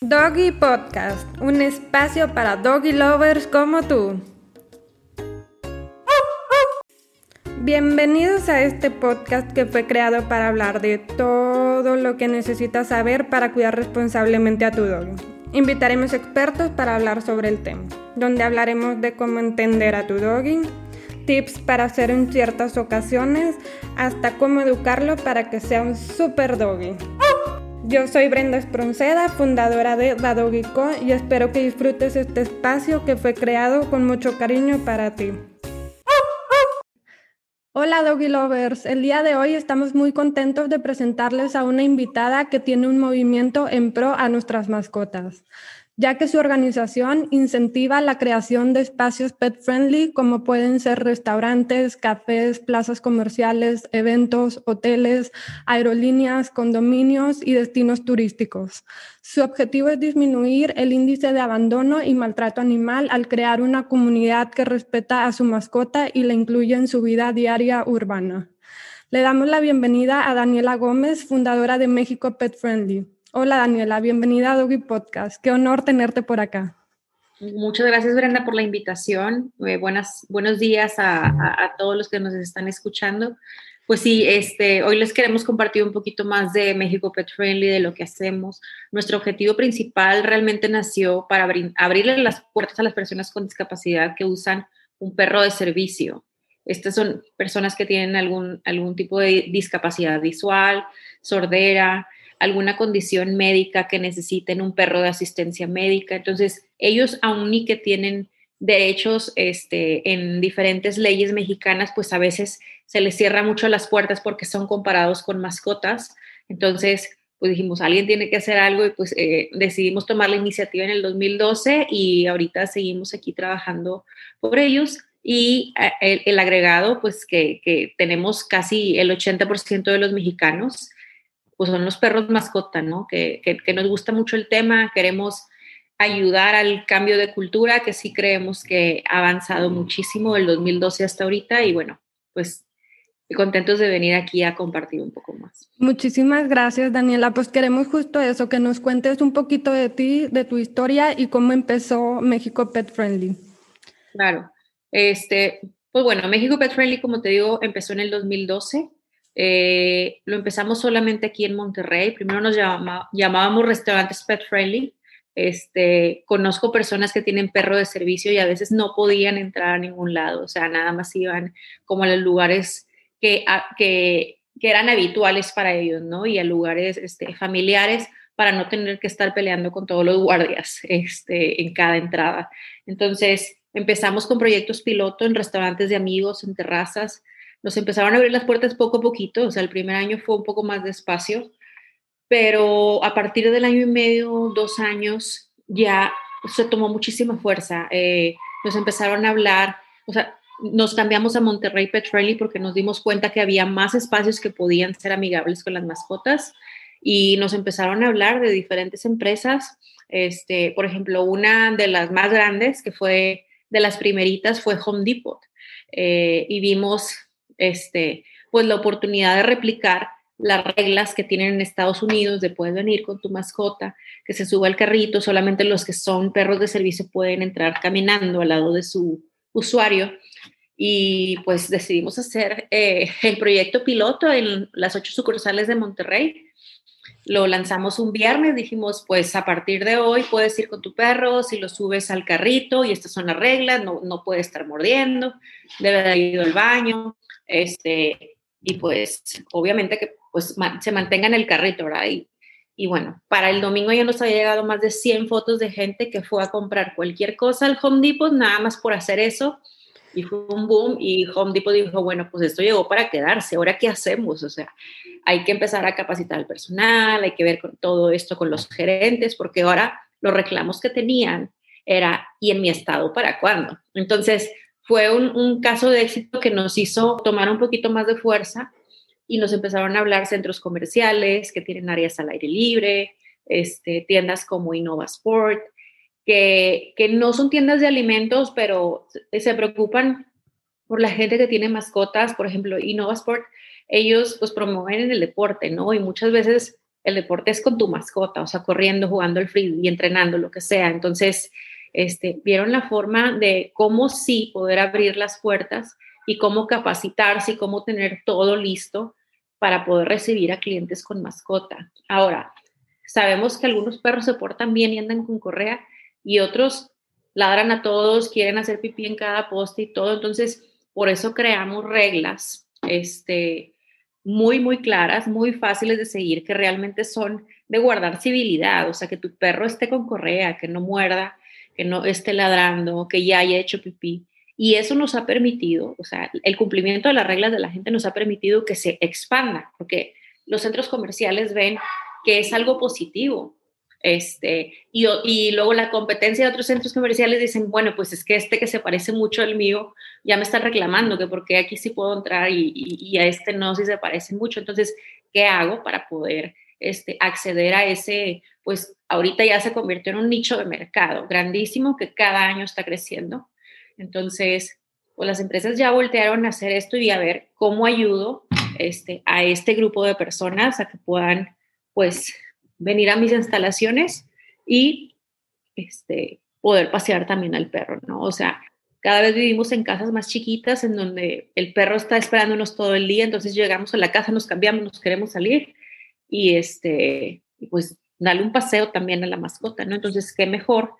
Doggy Podcast, un espacio para doggy lovers como tú. Bienvenidos a este podcast que fue creado para hablar de todo lo que necesitas saber para cuidar responsablemente a tu doggy. Invitaremos expertos para hablar sobre el tema, donde hablaremos de cómo entender a tu doggy, tips para hacer en ciertas ocasiones, hasta cómo educarlo para que sea un super doggy. Yo soy Brenda Espronceda, fundadora de Co y espero que disfrutes este espacio que fue creado con mucho cariño para ti. Hola Doggy Lovers, el día de hoy estamos muy contentos de presentarles a una invitada que tiene un movimiento en pro a nuestras mascotas ya que su organización incentiva la creación de espacios pet friendly como pueden ser restaurantes, cafés, plazas comerciales, eventos, hoteles, aerolíneas, condominios y destinos turísticos. Su objetivo es disminuir el índice de abandono y maltrato animal al crear una comunidad que respeta a su mascota y la incluye en su vida diaria urbana. Le damos la bienvenida a Daniela Gómez, fundadora de México Pet Friendly. Hola Daniela, bienvenida a Doggy Podcast. Qué honor tenerte por acá. Muchas gracias Brenda por la invitación. Eh, buenas, buenos días a, todos los que nos están escuchando. Pues sí, este, hoy les queremos compartir un poquito más de México Pet Friendly, de lo que hacemos. Nuestro objetivo principal realmente nació para abrirle las puertas a las personas con discapacidad que usan un perro de servicio. Estas son personas que tienen algún, algún tipo de discapacidad visual, sordera, alguna condición médica que necesiten un perro de asistencia médica. Entonces, ellos aún y que tienen derechos este, en diferentes leyes mexicanas, pues a veces se les cierra mucho las puertas porque son comparados con mascotas. Entonces, pues dijimos, alguien tiene que hacer algo y pues eh, decidimos tomar la iniciativa en el 2012 y ahorita seguimos aquí trabajando por ellos. Y eh, el, agregado, pues que, que, tenemos casi el 80% de los mexicanos pues son los perros mascota, ¿no? Que, que, nos gusta mucho el tema, queremos ayudar al cambio de cultura, que sí creemos que ha avanzado muchísimo del 2012 hasta ahorita y bueno, pues contentos de venir aquí a compartir un poco más. Muchísimas gracias, Daniela. Pues queremos justo eso, que nos cuentes un poquito de ti, de tu historia y cómo empezó México Pet Friendly. Claro. Este, pues bueno, México Pet Friendly, como te digo, empezó en el 2012. Eh, lo empezamos solamente aquí en Monterrey. Primero nos llamábamos restaurantes pet friendly. Este, conozco personas que tienen perro de servicio y a veces no podían entrar a ningún lado, o sea, nada más iban como a los lugares que, que, eran habituales para ellos, ¿no? Y a lugares este, familiares para no tener que estar peleando con todos los guardias este, en cada entrada. Entonces, empezamos con proyectos piloto en restaurantes de amigos, en terrazas, nos empezaron a abrir las puertas poco a poquito, o sea, el primer año fue un poco más despacio, pero a partir del año y medio, dos años, ya se tomó muchísima fuerza. Eh, nos empezaron a hablar, o sea, nos cambiamos a Monterrey Pet Friendly porque nos dimos cuenta que había más espacios que podían ser amigables con las mascotas y nos empezaron a hablar de diferentes empresas. Este, por ejemplo, una de las más grandes, que fue de las primeritas, fue Home Depot. Eh, y vimos este, pues la oportunidad de replicar las reglas que tienen en Estados Unidos de puedes venir con tu mascota, que se suba al carrito, solamente los que son perros de servicio pueden entrar caminando al lado de su usuario. Y pues decidimos hacer eh, el proyecto piloto en las ocho sucursales de Monterrey. Lo lanzamos un viernes, dijimos, pues a partir de hoy puedes ir con tu perro, si lo subes al carrito y estas son las reglas, no, no puede estar mordiendo, debe de ir al baño, este, y pues obviamente que pues se mantenga en el carrito, ¿verdad? Y, bueno, para el domingo ya nos había llegado más de 100 fotos de gente que fue a comprar cualquier cosa al Home Depot, nada más por hacer eso. Y fue un boom y Home Depot dijo, bueno, pues esto llegó para quedarse, ahora qué hacemos? O sea, hay que empezar a capacitar al personal, hay que ver todo esto con los gerentes, porque ahora los reclamos que tenían era, ¿y en mi estado para cuándo? Entonces, fue un, caso de éxito que nos hizo tomar un poquito más de fuerza y nos empezaron a hablar centros comerciales que tienen áreas al aire libre, este, tiendas como Innova Sport, que, que, no son tiendas de alimentos, pero se preocupan por la gente que tiene mascotas. Por ejemplo, Innova Sport, ellos pues promueven el deporte, ¿no? Y muchas veces el deporte es con tu mascota, o sea, corriendo, jugando el free y entrenando, lo que sea. Entonces, este, vieron la forma de cómo sí poder abrir las puertas y cómo capacitarse y cómo tener todo listo para poder recibir a clientes con mascota. Ahora, sabemos que algunos perros se portan bien y andan con correa y otros ladran a todos, quieren hacer pipí en cada poste y todo. Entonces, por eso creamos reglas este, muy, muy claras, muy fáciles de seguir, que realmente son de guardar civilidad, o sea, que tu perro esté con correa, que no muerda, que no esté ladrando, que ya haya hecho pipí. Y eso nos ha permitido, o sea, el cumplimiento de las reglas de la gente nos ha permitido que se expanda, porque los centros comerciales ven que es algo positivo. Este, y, y, luego la competencia de otros centros comerciales dicen, bueno, pues es que este que se parece mucho al mío ya me está reclamando que porque aquí sí puedo entrar y, y, a este no, si se parece mucho. Entonces, ¿qué hago para poder este, acceder a ese, pues ahorita ya se convirtió en un nicho de mercado grandísimo que cada año está creciendo? Entonces, pues las empresas ya voltearon a hacer esto y a ver cómo ayudo este, a este grupo de personas a que puedan, pues, venir a mis instalaciones y este, poder pasear también al perro, ¿no? O sea, cada vez vivimos en casas más chiquitas en donde el perro está esperándonos todo el día, entonces llegamos a la casa, nos cambiamos, nos queremos salir y este, pues darle un paseo también a la mascota, ¿no? Entonces, qué mejor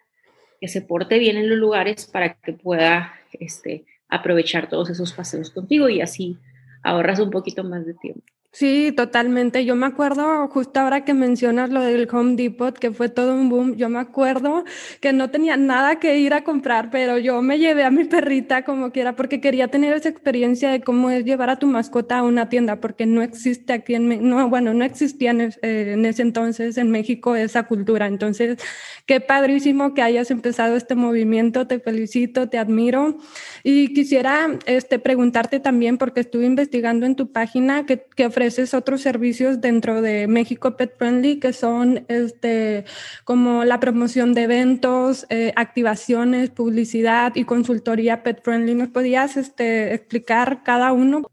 que se porte bien en los lugares para que pueda este, aprovechar todos esos paseos contigo y así ahorras un poquito más de tiempo. Sí, totalmente. Yo me acuerdo justo ahora que mencionas lo del Home Depot, que fue todo un boom. Yo me acuerdo que no tenía nada que ir a comprar, pero yo me llevé a mi perrita como quiera porque quería tener esa experiencia de cómo es llevar a tu mascota a una tienda, porque no existe aquí en no, bueno, no existía en, eh, en ese entonces en México esa cultura. Entonces, qué padrísimo que hayas empezado este movimiento. Te felicito, te admiro y quisiera este preguntarte también porque estuve investigando en tu página que, que ofreces otros servicios dentro de México Pet Friendly que son este, como la promoción de eventos, eh, activaciones, publicidad y consultoría Pet Friendly. ¿Nos podías este, explicar cada uno?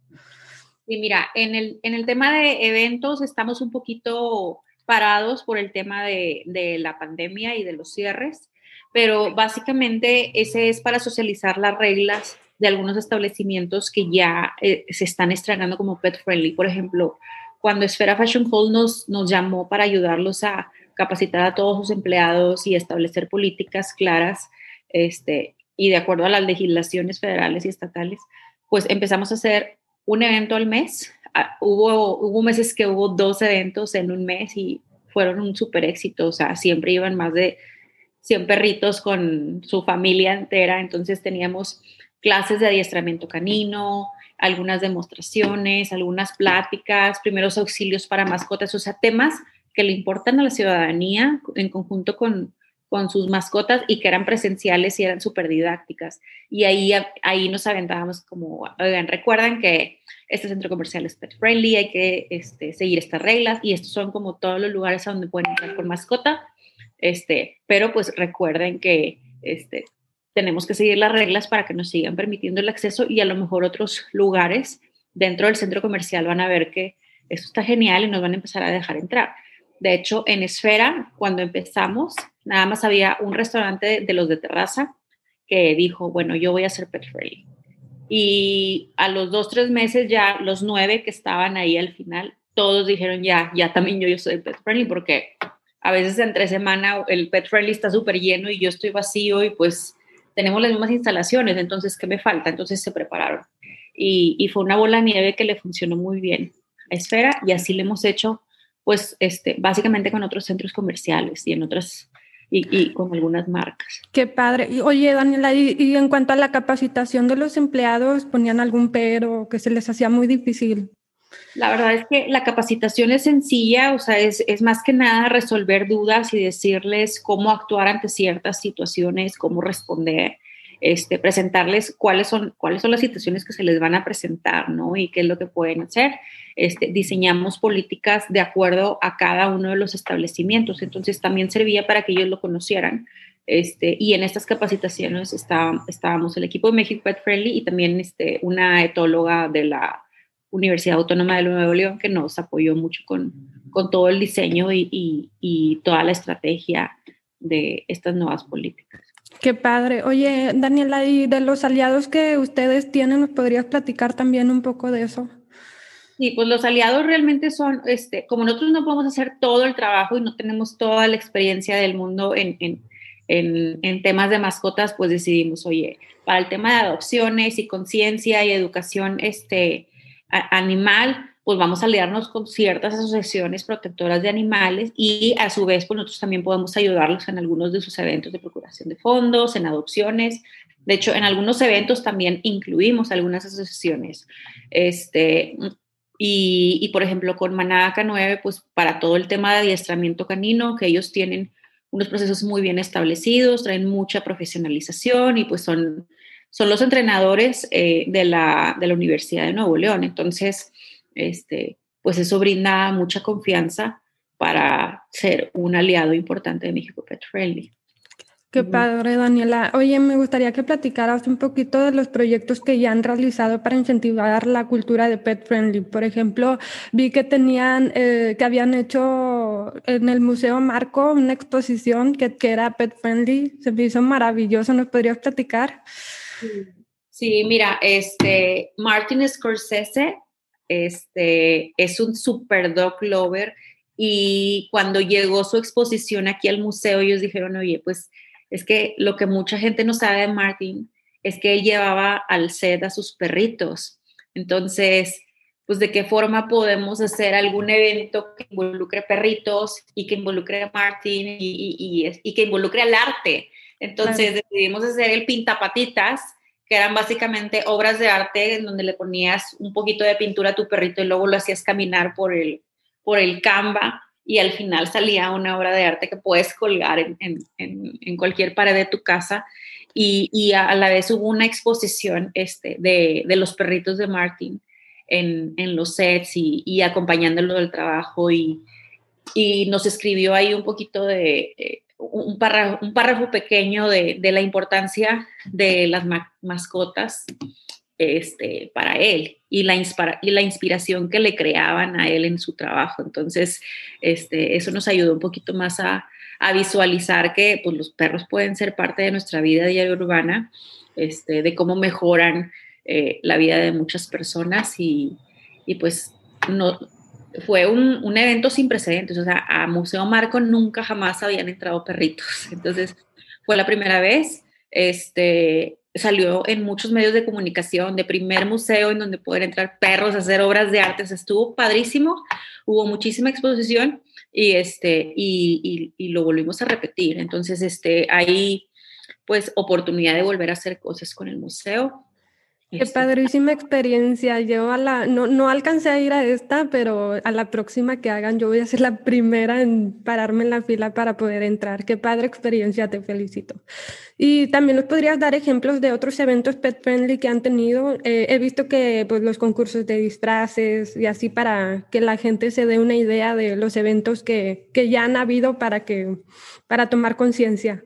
Sí, mira, en el, en el tema de eventos estamos un poquito parados por el tema de, de la pandemia y de los cierres, pero básicamente ese es para socializar las reglas de algunos establecimientos que ya eh, se están estrenando como pet friendly. Por ejemplo, cuando Esfera Fashion Hall nos, nos llamó para ayudarlos a capacitar a todos sus empleados y establecer políticas claras este, y de acuerdo a las legislaciones federales y estatales, pues empezamos a hacer un evento al mes. Ah, hubo, hubo meses que hubo dos eventos en un mes y fueron un súper éxito, o sea, siempre iban más de 100 perritos con su familia entera, entonces teníamos clases de adiestramiento canino, algunas demostraciones, algunas pláticas, primeros auxilios para mascotas, o sea, temas que le importan a la ciudadanía en conjunto con, con sus mascotas y que eran presenciales y eran súper didácticas. Y ahí, ahí nos aventábamos como, oigan, recuerdan que este centro comercial es pet friendly, hay que este, seguir estas reglas y estos son como todos los lugares a donde pueden entrar con mascota, este, pero pues recuerden que este, tenemos que seguir las reglas para que nos sigan permitiendo el acceso y a lo mejor otros lugares dentro del centro comercial van a ver que esto está genial y nos van a empezar a dejar entrar. De hecho, en Esfera, cuando empezamos, nada más había un restaurante de, los de terraza que dijo, bueno, yo voy a ser pet friendly. Y a los dos, tres meses ya los nueve que estaban ahí al final, todos dijeron, ya, ya también yo, yo soy pet friendly porque a veces entre semana el pet friendly está súper lleno y yo estoy vacío y pues tenemos las mismas instalaciones, entonces, ¿qué me falta? Entonces se prepararon. Y, fue una bola de nieve que le funcionó muy bien a Esfera y así le hemos hecho, pues, este, básicamente con otros centros comerciales y en otras, y, con algunas marcas. Qué padre. Y, oye, Daniela, y, y, en cuanto a la capacitación de los empleados, ¿ponían algún pero que se les hacía muy difícil? La verdad es que la capacitación es sencilla, o sea, es, más que nada resolver dudas y decirles cómo actuar ante ciertas situaciones, cómo responder, este, presentarles cuáles son, cuáles son las situaciones que se les van a presentar, ¿no? Y qué es lo que pueden hacer. Este, diseñamos políticas de acuerdo a cada uno de los establecimientos, entonces también servía para que ellos lo conocieran. Este, y en estas capacitaciones está, estábamos el equipo de México Pet Friendly y también este, una etóloga de la Universidad Autónoma de Nuevo León, que nos apoyó mucho con, con todo el diseño y, y toda la estrategia de estas nuevas políticas. Qué padre. Oye, Daniela, y de los aliados que ustedes tienen, ¿nos podrías platicar también un poco de eso? Sí, pues los aliados realmente son, este, como nosotros no podemos hacer todo el trabajo y no tenemos toda la experiencia del mundo en, en, en, temas de mascotas, pues decidimos, oye, para el tema de adopciones y conciencia y educación este, animal, pues vamos a aliarnos con ciertas asociaciones protectoras de animales y a su vez, pues nosotros también podemos ayudarlos en algunos de sus eventos de procuración de fondos, en adopciones. De hecho, en algunos eventos también incluimos algunas asociaciones. Este, y, por ejemplo, con Manaca 9, pues para todo el tema de adiestramiento canino, que ellos tienen unos procesos muy bien establecidos, traen mucha profesionalización y pues son, son los entrenadores eh, de, la, de la Universidad de Nuevo León. Entonces, este, pues eso brinda mucha confianza para ser un aliado importante de México Pet Friendly. Qué padre, Daniela. Oye, me gustaría que platicaras un poquito de los proyectos que ya han realizado para incentivar la cultura de pet friendly. Por ejemplo, vi que tenían, eh, que habían hecho en el Museo Marco una exposición que, que, era pet friendly. Se me hizo maravilloso. ¿Nos podrías platicar? Sí, mira, este Martin Scorsese este, es un super dog lover y cuando llegó su exposición aquí al museo, ellos dijeron, oye, pues es que lo que mucha gente no sabe de Martin es que él llevaba al set a sus perritos. Entonces, pues de qué forma podemos hacer algún evento que involucre perritos y que involucre a Martin y, y, que involucre al arte. Entonces decidimos hacer el pintapatitas, que eran básicamente obras de arte en donde le ponías un poquito de pintura a tu perrito y luego lo hacías caminar por el, por el Canva y al final salía una obra de arte que puedes colgar en, en, en cualquier pared de tu casa. Y, y, a la vez hubo una exposición este, de, de los perritos de Martin en, en los sets y, y, acompañándolo del trabajo y, y, nos escribió ahí un poquito de eh, un, párrafo, un párrafo pequeño de, de, la importancia de las mascotas este, para él y la, y la inspiración que le creaban a él en su trabajo. Entonces, este, eso nos ayudó un poquito más a, a visualizar que pues, los perros pueden ser parte de nuestra vida diaria urbana, este, de cómo mejoran eh, la vida de muchas personas y, y pues no, fue un, un, evento sin precedentes, o sea, a Museo Marco nunca jamás habían entrado perritos, entonces fue la primera vez, este, salió en muchos medios de comunicación, de primer museo en donde poder entrar perros a hacer obras de arte, estuvo padrísimo, hubo muchísima exposición y, este, y, y, lo volvimos a repetir. Entonces, este, hay pues oportunidad de volver a hacer cosas con el museo. Qué padrísima experiencia. Yo a la, no, no alcancé a ir a esta, pero a la próxima que hagan, yo voy a ser la primera en pararme en la fila para poder entrar. Qué padre experiencia, te felicito. Y también nos podrías dar ejemplos de otros eventos pet friendly que han tenido. Eh, he visto que pues, los concursos de disfraces y así para que la gente se dé una idea de los eventos que, que ya han habido para, que, para tomar conciencia.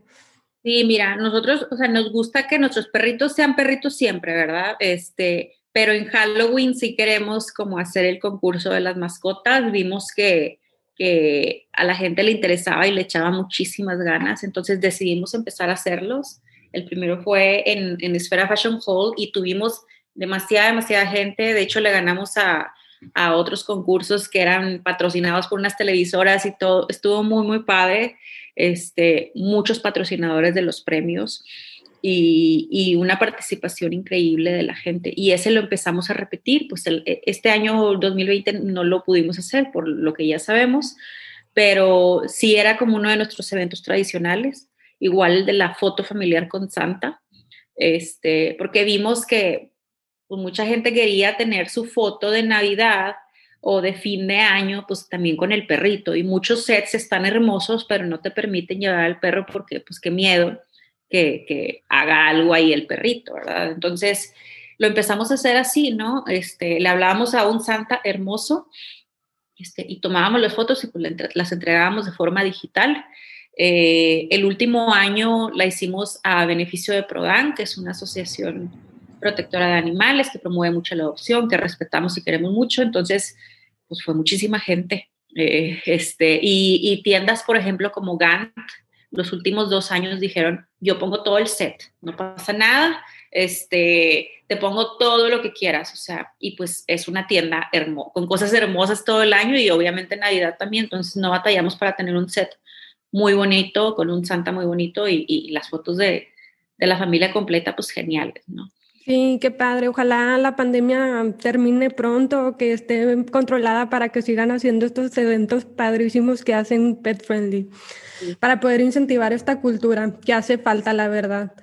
Sí, mira, nosotros, o sea, nos gusta que nuestros perritos sean perritos siempre, ¿verdad? Este, pero en Halloween sí queremos como hacer el concurso de las mascotas. Vimos que, que a la gente le interesaba y le echaba muchísimas ganas, entonces decidimos empezar a hacerlos. El primero fue en, Esfera Fashion Hall y tuvimos demasiada, demasiada gente. De hecho, le ganamos a, a otros concursos que eran patrocinados por unas televisoras y todo. Estuvo muy, muy padre este, muchos patrocinadores de los premios y, una participación increíble de la gente. Y ese lo empezamos a repetir, pues e, este año 2020 no lo pudimos hacer por lo que ya sabemos, pero sí era como uno de nuestros eventos tradicionales, igual de la foto familiar con Santa, este, porque vimos que pues, mucha gente quería tener su foto de Navidad o de fin de año, pues también con el perrito. Y muchos sets están hermosos, pero no te permiten llevar al perro porque, pues, qué miedo que, que haga algo ahí el perrito, ¿verdad? Entonces, lo empezamos a hacer así, ¿no? Este, le hablábamos a un Santa hermoso este, y tomábamos las fotos y pues, las entregábamos de forma digital. Eh, el último año la hicimos a beneficio de Prodan, que es una asociación protectora de animales, que promueve mucho la adopción, que respetamos y queremos mucho. Entonces, pues fue muchísima gente Eh, este, y, tiendas, por ejemplo, como Gant, los últimos dos años dijeron, yo pongo todo el set, no pasa nada, este, te pongo todo lo que quieras, o sea, y pues es una tienda con cosas hermosas todo el año y obviamente Navidad también, entonces no batallamos para tener un set muy bonito, con un Santa muy bonito y, las fotos de, de, la familia completa, pues geniales, ¿no? Sí, qué padre. Ojalá la pandemia termine pronto, que esté controlada para que sigan haciendo estos eventos padrísimos que hacen Pet Friendly, para poder incentivar esta cultura que hace falta, la verdad.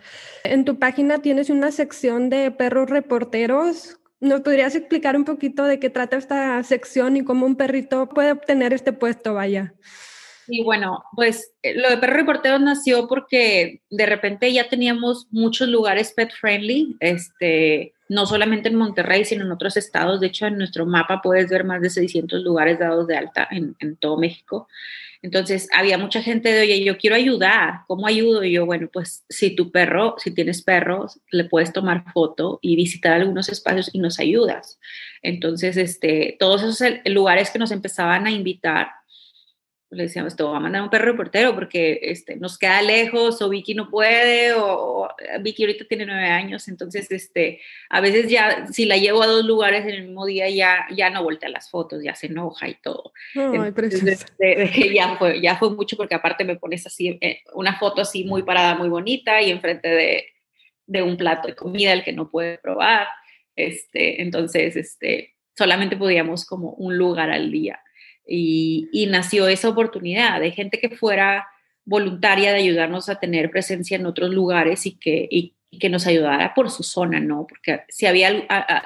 En tu página tienes una sección de perros reporteros. ¿Nos podrías explicar un poquito de qué trata esta sección y cómo un perrito puede obtener este puesto, vaya? Y bueno, pues eh, lo de Perro Reporteros nació porque de repente ya teníamos muchos lugares pet friendly, este, no solamente en Monterrey, sino en otros estados. De hecho, en nuestro mapa puedes ver más de 600 lugares dados de alta en, en todo México. Entonces, había mucha gente de, oye, yo quiero ayudar, ¿cómo ayudo? Y yo, bueno, pues si tu perro, si tienes perros, le puedes tomar foto y visitar algunos espacios y nos ayudas. Entonces, este, todos esos lugares que nos empezaban a invitar, le decíamos, te voy a mandar un perro reportero porque este, nos queda lejos o Vicky no puede o, Vicky ahorita tiene nueve años, entonces este, a veces ya si la llevo a dos lugares en el mismo día ya, ya no voltea las fotos, ya se enoja y todo. Este, ya, fue, ya fue mucho porque aparte me pones así eh, una foto así muy parada, muy bonita y enfrente de, de un plato de comida el que no puede probar. Este, entonces, este, solamente podíamos como un lugar al día. Y, nació esa oportunidad de gente que fuera voluntaria de ayudarnos a tener presencia en otros lugares y que, y, que nos ayudara por su zona, ¿no? Porque si había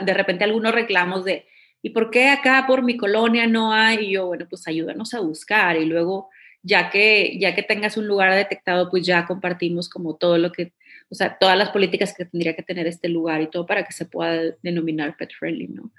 de repente algunos reclamos de, ¿y por qué acá por mi colonia no hay? Y yo, bueno, pues ayúdanos a buscar y luego ya que, ya que tengas un lugar detectado, pues ya compartimos como todo lo que o sea, todas las políticas que tendría que tener este lugar y todo para que se pueda denominar pet friendly, ¿no?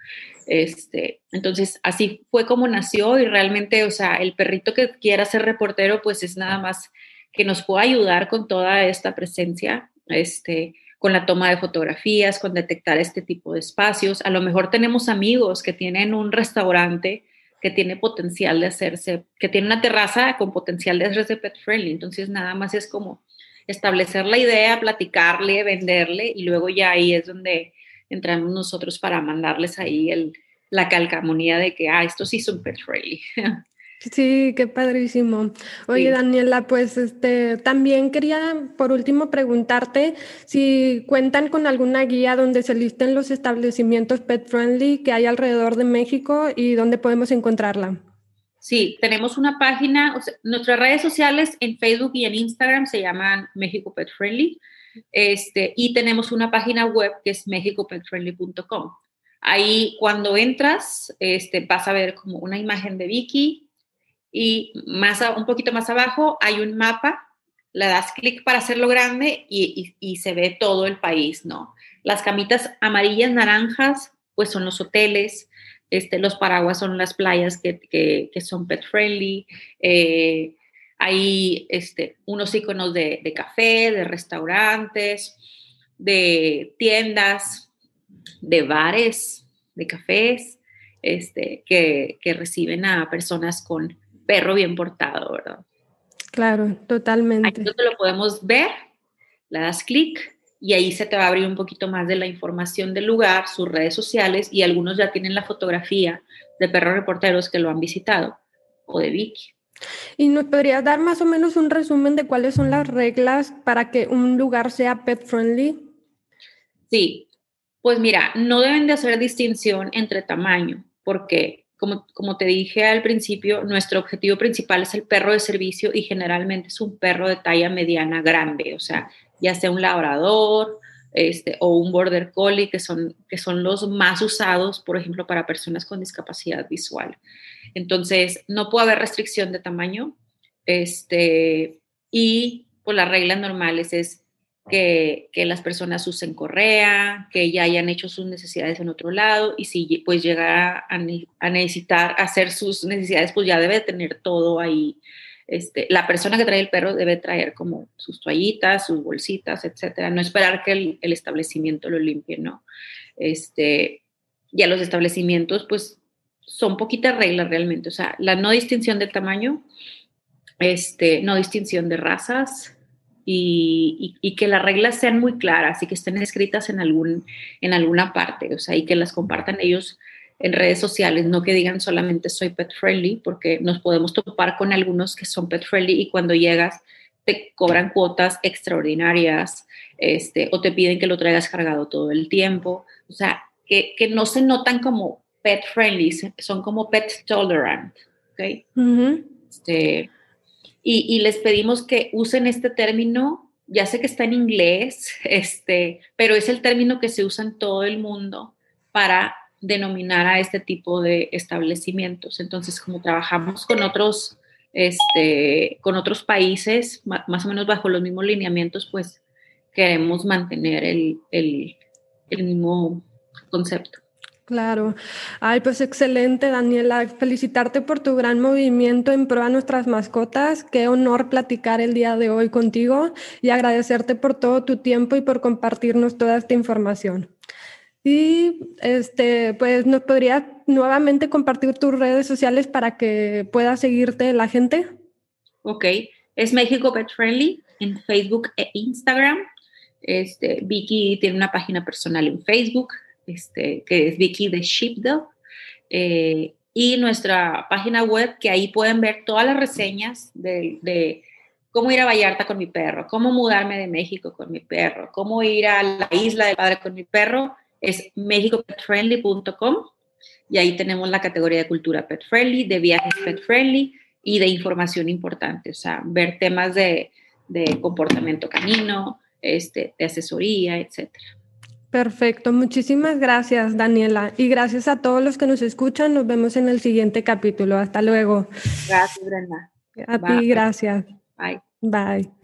Este, entonces, así fue como nació y realmente, o sea, el perrito que quiera ser reportero, pues es nada más que nos pueda ayudar con toda esta presencia, este, con la toma de fotografías, con detectar este tipo de espacios. A lo mejor tenemos amigos que tienen un restaurante que tiene potencial de hacerse, que tiene una terraza con potencial de hacerse pet friendly. Entonces, nada más es como establecer la idea, platicarle, venderle y luego ya ahí es donde entramos nosotros para mandarles ahí el, la calcamonía de que, ah, esto sí es un pet friendly. Sí, qué padrísimo. Oye, Daniela, pues este también quería por último preguntarte si cuentan con alguna guía donde se listen los establecimientos pet friendly que hay alrededor de México y dónde podemos encontrarla. Sí, tenemos una página, nuestras redes sociales en Facebook y en Instagram se llaman México Pet Friendly, este, y tenemos una página web que es mexicopetfriendly.com. Ahí cuando entras, este, vas a ver como una imagen de Vicky y más un poquito más abajo hay un mapa, le das clic para hacerlo grande y, y se ve todo el país, ¿no? Las camitas amarillas, naranjas, pues son los hoteles, este, los paraguas son las playas que, son pet friendly. Eh, hay este, unos iconos de, café, de restaurantes, de tiendas, de bares, de cafés, este, que, que reciben a personas con perro bien portado, ¿verdad? Claro, totalmente. Ahí lo podemos ver, le das clic y ahí se te va a abrir un poquito más de la información del lugar, sus redes sociales y algunos ya tienen la fotografía de perros reporteros que lo han visitado o de Vicky. ¿Y nos podrías dar más o menos un resumen de cuáles son las reglas para que un lugar sea pet friendly? Sí, pues mira, no deben de hacer distinción entre tamaño, porque como, como te dije al principio, nuestro objetivo principal es el perro de servicio y generalmente es un perro de talla mediana grande, o sea, ya sea un labrador este, o un border collie, que son, que son los más usados, por ejemplo, para personas con discapacidad visual. Entonces, no puede haber restricción de tamaño. Este, y pues las reglas normales es que, que, las personas usen correa, que ya hayan hecho sus necesidades en otro lado y si pues llega a, a necesitar hacer sus necesidades, pues ya debe tener todo ahí este, la persona que trae el perro debe traer como sus toallitas, sus bolsitas, etcétera. No esperar que el, establecimiento lo limpie, ¿no? Este, ya los establecimientos, pues, son poquitas reglas realmente, o sea, la no distinción de tamaño, este, no distinción de razas y, que las reglas sean muy claras y que estén escritas en, algún, en alguna parte, o sea, y que las compartan ellos en redes sociales, no que digan solamente soy pet friendly, porque nos podemos topar con algunos que son pet friendly y cuando llegas te cobran cuotas extraordinarias este, o te piden que lo traigas cargado todo el tiempo. O sea, que, que no se notan como pet friendly, son como pet tolerant. ¿okay? este, y, y, les pedimos que usen este término, ya sé que está en inglés, este, pero es el término que se usa en todo el mundo para denominar a este tipo de establecimientos. Entonces, como trabajamos con otros este, con otros países, más o menos bajo los mismos lineamientos, pues queremos mantener el, el, el mismo concepto. Claro. Ay, pues excelente, Daniela. Felicitarte por tu gran movimiento en pro a nuestras mascotas. Qué honor platicar el día de hoy contigo y agradecerte por todo tu tiempo y por compartirnos toda esta información. Y este, pues nos podrías nuevamente compartir tus redes sociales para que pueda seguirte la gente. Ok, es México Pet Friendly en Facebook e Instagram. Este, Vicky tiene una página personal en Facebook, este, que es Vicky de Sheepdog. Eh, y nuestra página web, que ahí pueden ver todas las reseñas de, cómo ir a Vallarta con mi perro, cómo mudarme de México con mi perro, cómo ir a la isla del padre con mi perro es mexicopetfriendly.com y ahí tenemos la categoría de cultura pet friendly, de viajes pet friendly y de información importante, o sea, ver temas de, de comportamiento canino, este, de asesoría, etcétera. Perfecto, muchísimas gracias Daniela y gracias a todos los que nos escuchan. Nos vemos en el siguiente capítulo. Hasta luego. Gracias, Brenda. A ti, gracias. Bye. Bye.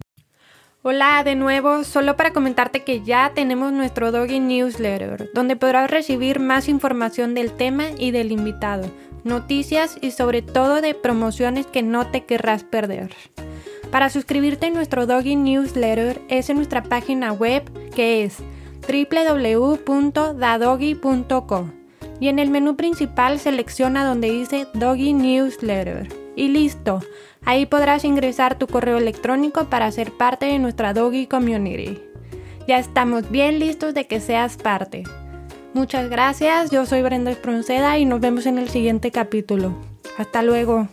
Hola de nuevo, solo para comentarte que ya tenemos nuestro Doggy Newsletter, donde podrás recibir más información del tema y del invitado, noticias y sobre todo de promociones que no te querrás perder. Para suscribirte a nuestro Doggy Newsletter es en nuestra página web que es www.dadoggy.co y en el menú principal selecciona donde dice Doggy Newsletter y listo Ahí podrás ingresar tu correo electrónico para ser parte de nuestra Doggy Community. Ya estamos bien listos de que seas parte. Muchas gracias, yo soy Brenda Espronceda y nos vemos en el siguiente capítulo. Hasta luego.